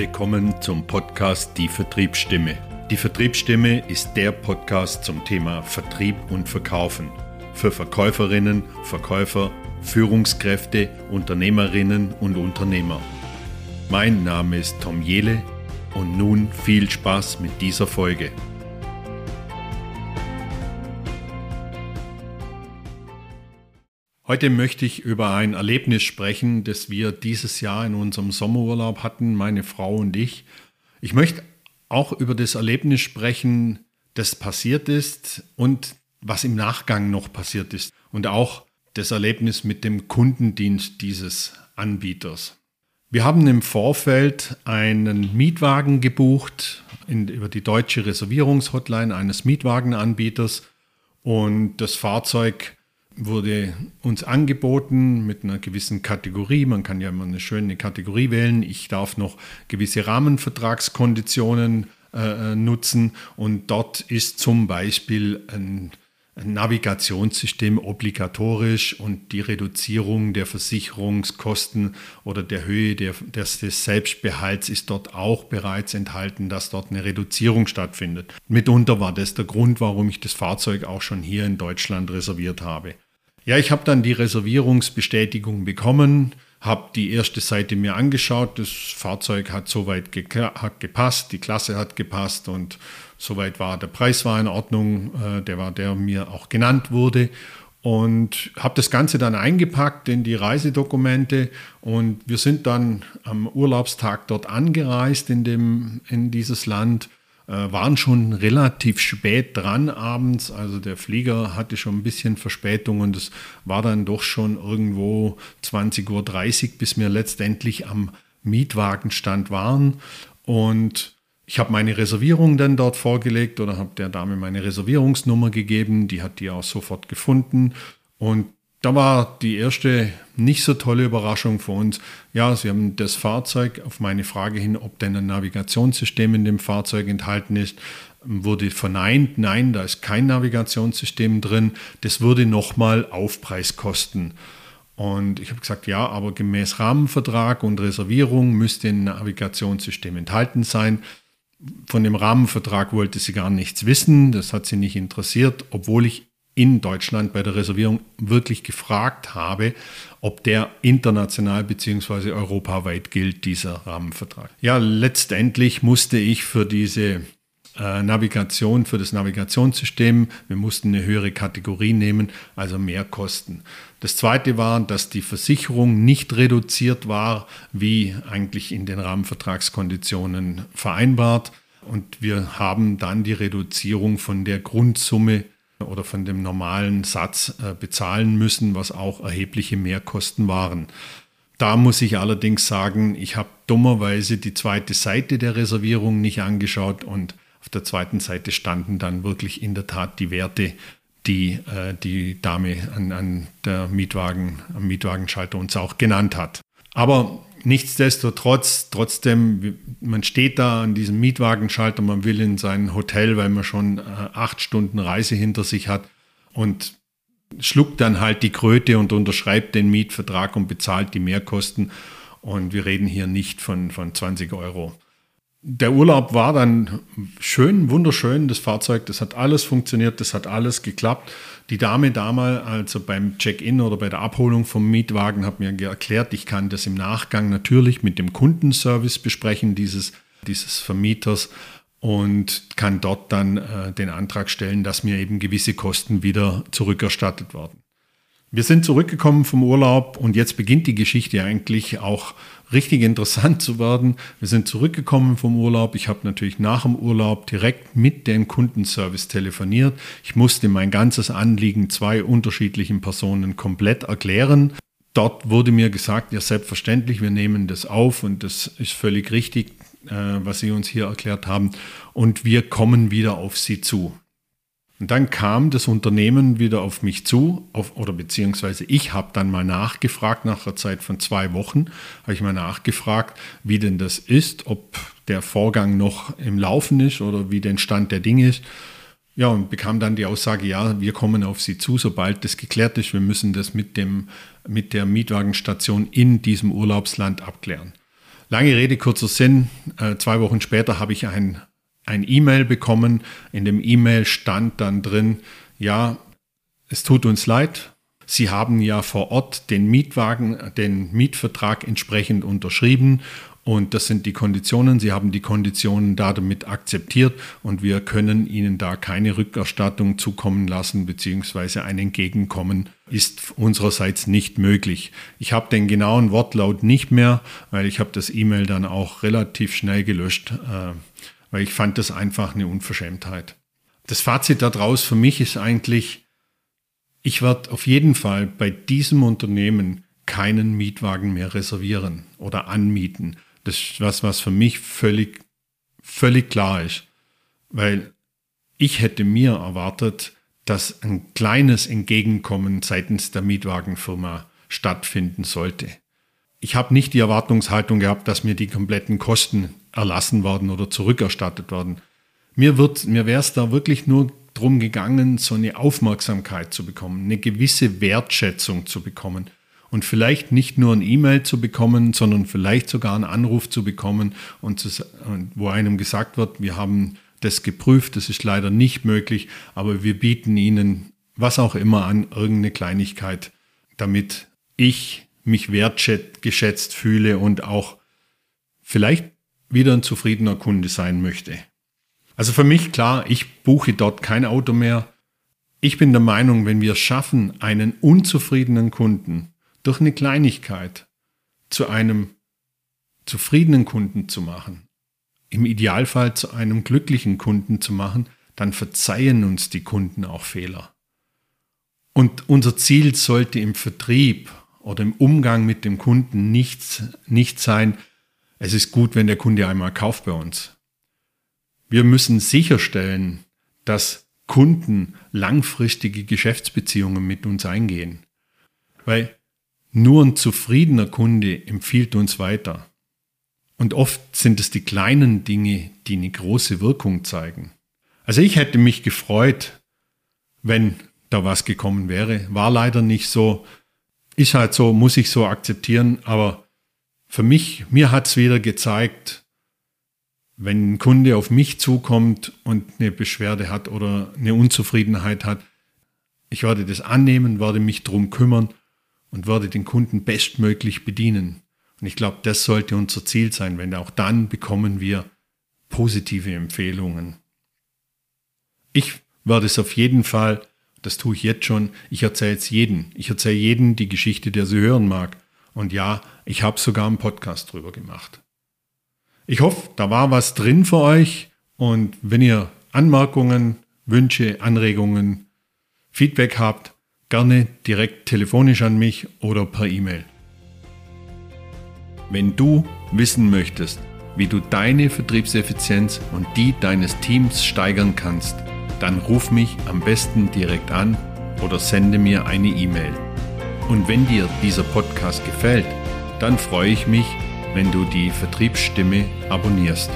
Willkommen zum Podcast Die Vertriebsstimme. Die Vertriebsstimme ist der Podcast zum Thema Vertrieb und Verkaufen. Für Verkäuferinnen, Verkäufer, Führungskräfte, Unternehmerinnen und Unternehmer. Mein Name ist Tom Jele und nun viel Spaß mit dieser Folge. Heute möchte ich über ein Erlebnis sprechen, das wir dieses Jahr in unserem Sommerurlaub hatten, meine Frau und ich. Ich möchte auch über das Erlebnis sprechen, das passiert ist und was im Nachgang noch passiert ist. Und auch das Erlebnis mit dem Kundendienst dieses Anbieters. Wir haben im Vorfeld einen Mietwagen gebucht in, über die deutsche Reservierungshotline eines Mietwagenanbieters und das Fahrzeug wurde uns angeboten mit einer gewissen Kategorie. Man kann ja immer eine schöne Kategorie wählen. Ich darf noch gewisse Rahmenvertragskonditionen äh, nutzen und dort ist zum Beispiel ein Navigationssystem obligatorisch und die Reduzierung der Versicherungskosten oder der Höhe der, des, des Selbstbehalts ist dort auch bereits enthalten, dass dort eine Reduzierung stattfindet. Mitunter war das der Grund, warum ich das Fahrzeug auch schon hier in Deutschland reserviert habe. Ja, ich habe dann die Reservierungsbestätigung bekommen, habe die erste Seite mir angeschaut. Das Fahrzeug hat soweit ge hat gepasst, die Klasse hat gepasst und soweit war der Preis war in Ordnung. Äh, der war der mir auch genannt wurde und habe das Ganze dann eingepackt in die Reisedokumente und wir sind dann am Urlaubstag dort angereist in, dem, in dieses Land waren schon relativ spät dran abends. Also der Flieger hatte schon ein bisschen Verspätung und es war dann doch schon irgendwo 20.30 Uhr, bis wir letztendlich am Mietwagenstand waren. Und ich habe meine Reservierung dann dort vorgelegt oder habe der Dame meine Reservierungsnummer gegeben. Die hat die auch sofort gefunden. Und da war die erste nicht so tolle Überraschung für uns. Ja, sie haben das Fahrzeug auf meine Frage hin, ob denn ein Navigationssystem in dem Fahrzeug enthalten ist, wurde verneint. Nein, da ist kein Navigationssystem drin. Das würde nochmal Aufpreis kosten. Und ich habe gesagt, ja, aber gemäß Rahmenvertrag und Reservierung müsste ein Navigationssystem enthalten sein. Von dem Rahmenvertrag wollte sie gar nichts wissen, das hat sie nicht interessiert, obwohl ich in Deutschland bei der Reservierung wirklich gefragt habe, ob der international bzw. europaweit gilt, dieser Rahmenvertrag. Ja, letztendlich musste ich für diese äh, Navigation, für das Navigationssystem, wir mussten eine höhere Kategorie nehmen, also mehr Kosten. Das zweite war, dass die Versicherung nicht reduziert war, wie eigentlich in den Rahmenvertragskonditionen vereinbart. Und wir haben dann die Reduzierung von der Grundsumme oder von dem normalen Satz äh, bezahlen müssen, was auch erhebliche Mehrkosten waren. Da muss ich allerdings sagen, ich habe dummerweise die zweite Seite der Reservierung nicht angeschaut und auf der zweiten Seite standen dann wirklich in der Tat die Werte, die äh, die Dame an, an der Mietwagen, am Mietwagenschalter uns auch genannt hat. Aber nichtsdestotrotz, trotzdem, man steht da an diesem Mietwagenschalter, man will in sein Hotel, weil man schon äh, acht Stunden Reise hinter sich hat und schluckt dann halt die Kröte und unterschreibt den Mietvertrag und bezahlt die Mehrkosten. Und wir reden hier nicht von, von 20 Euro der Urlaub war dann schön, wunderschön. Das Fahrzeug, das hat alles funktioniert, das hat alles geklappt. Die Dame damals, also beim Check-in oder bei der Abholung vom Mietwagen, hat mir erklärt, ich kann das im Nachgang natürlich mit dem Kundenservice besprechen, dieses, dieses Vermieters, und kann dort dann äh, den Antrag stellen, dass mir eben gewisse Kosten wieder zurückerstattet werden. Wir sind zurückgekommen vom Urlaub und jetzt beginnt die Geschichte eigentlich auch richtig interessant zu werden. Wir sind zurückgekommen vom Urlaub. Ich habe natürlich nach dem Urlaub direkt mit dem Kundenservice telefoniert. Ich musste mein ganzes Anliegen zwei unterschiedlichen Personen komplett erklären. Dort wurde mir gesagt, ja selbstverständlich, wir nehmen das auf und das ist völlig richtig, äh, was Sie uns hier erklärt haben. Und wir kommen wieder auf Sie zu. Und dann kam das Unternehmen wieder auf mich zu, auf, oder beziehungsweise ich habe dann mal nachgefragt, nach einer Zeit von zwei Wochen, habe ich mal nachgefragt, wie denn das ist, ob der Vorgang noch im Laufen ist oder wie der Stand der Dinge ist. Ja, und bekam dann die Aussage, ja, wir kommen auf Sie zu, sobald das geklärt ist. Wir müssen das mit, dem, mit der Mietwagenstation in diesem Urlaubsland abklären. Lange Rede, kurzer Sinn. Äh, zwei Wochen später habe ich ein, ein E-Mail bekommen. In dem E-Mail stand dann drin, ja, es tut uns leid. Sie haben ja vor Ort den Mietwagen, den Mietvertrag entsprechend unterschrieben und das sind die Konditionen. Sie haben die Konditionen da damit akzeptiert und wir können Ihnen da keine Rückerstattung zukommen lassen, beziehungsweise ein Entgegenkommen ist unsererseits nicht möglich. Ich habe den genauen Wortlaut nicht mehr, weil ich habe das E-Mail dann auch relativ schnell gelöscht, äh, weil ich fand das einfach eine Unverschämtheit. Das Fazit daraus für mich ist eigentlich, ich werde auf jeden Fall bei diesem Unternehmen keinen Mietwagen mehr reservieren oder anmieten. Das ist was, was für mich völlig, völlig klar ist. Weil ich hätte mir erwartet, dass ein kleines Entgegenkommen seitens der Mietwagenfirma stattfinden sollte. Ich habe nicht die Erwartungshaltung gehabt, dass mir die kompletten Kosten erlassen werden oder zurückerstattet werden. Mir, mir wäre es da wirklich nur darum gegangen, so eine Aufmerksamkeit zu bekommen, eine gewisse Wertschätzung zu bekommen und vielleicht nicht nur ein E-Mail zu bekommen, sondern vielleicht sogar einen Anruf zu bekommen und, zu, wo einem gesagt wird, wir haben das geprüft, das ist leider nicht möglich, aber wir bieten Ihnen was auch immer an, irgendeine Kleinigkeit, damit ich mich wertgeschätzt fühle und auch vielleicht wieder ein zufriedener Kunde sein möchte. Also für mich klar, ich buche dort kein Auto mehr. Ich bin der Meinung, wenn wir es schaffen, einen unzufriedenen Kunden durch eine Kleinigkeit zu einem zufriedenen Kunden zu machen, im Idealfall zu einem glücklichen Kunden zu machen, dann verzeihen uns die Kunden auch Fehler. Und unser Ziel sollte im Vertrieb oder im Umgang mit dem Kunden nicht, nicht sein, es ist gut, wenn der Kunde einmal kauft bei uns. Wir müssen sicherstellen, dass Kunden langfristige Geschäftsbeziehungen mit uns eingehen. Weil nur ein zufriedener Kunde empfiehlt uns weiter. Und oft sind es die kleinen Dinge, die eine große Wirkung zeigen. Also ich hätte mich gefreut, wenn da was gekommen wäre. War leider nicht so. Ist halt so, muss ich so akzeptieren. Aber für mich, mir hat es wieder gezeigt, wenn ein Kunde auf mich zukommt und eine Beschwerde hat oder eine Unzufriedenheit hat, ich werde das annehmen, werde mich drum kümmern und würde den Kunden bestmöglich bedienen. Und ich glaube, das sollte unser Ziel sein, wenn auch dann bekommen wir positive Empfehlungen. Ich werde es auf jeden Fall, das tue ich jetzt schon, ich erzähle es jedem. Ich erzähle jedem die Geschichte, der sie hören mag. Und ja, ich habe sogar einen Podcast drüber gemacht. Ich hoffe, da war was drin für euch. Und wenn ihr Anmerkungen, Wünsche, Anregungen, Feedback habt, gerne direkt telefonisch an mich oder per E-Mail. Wenn du wissen möchtest, wie du deine Vertriebseffizienz und die deines Teams steigern kannst, dann ruf mich am besten direkt an oder sende mir eine E-Mail. Und wenn dir dieser Podcast gefällt, dann freue ich mich, wenn du die Vertriebsstimme abonnierst.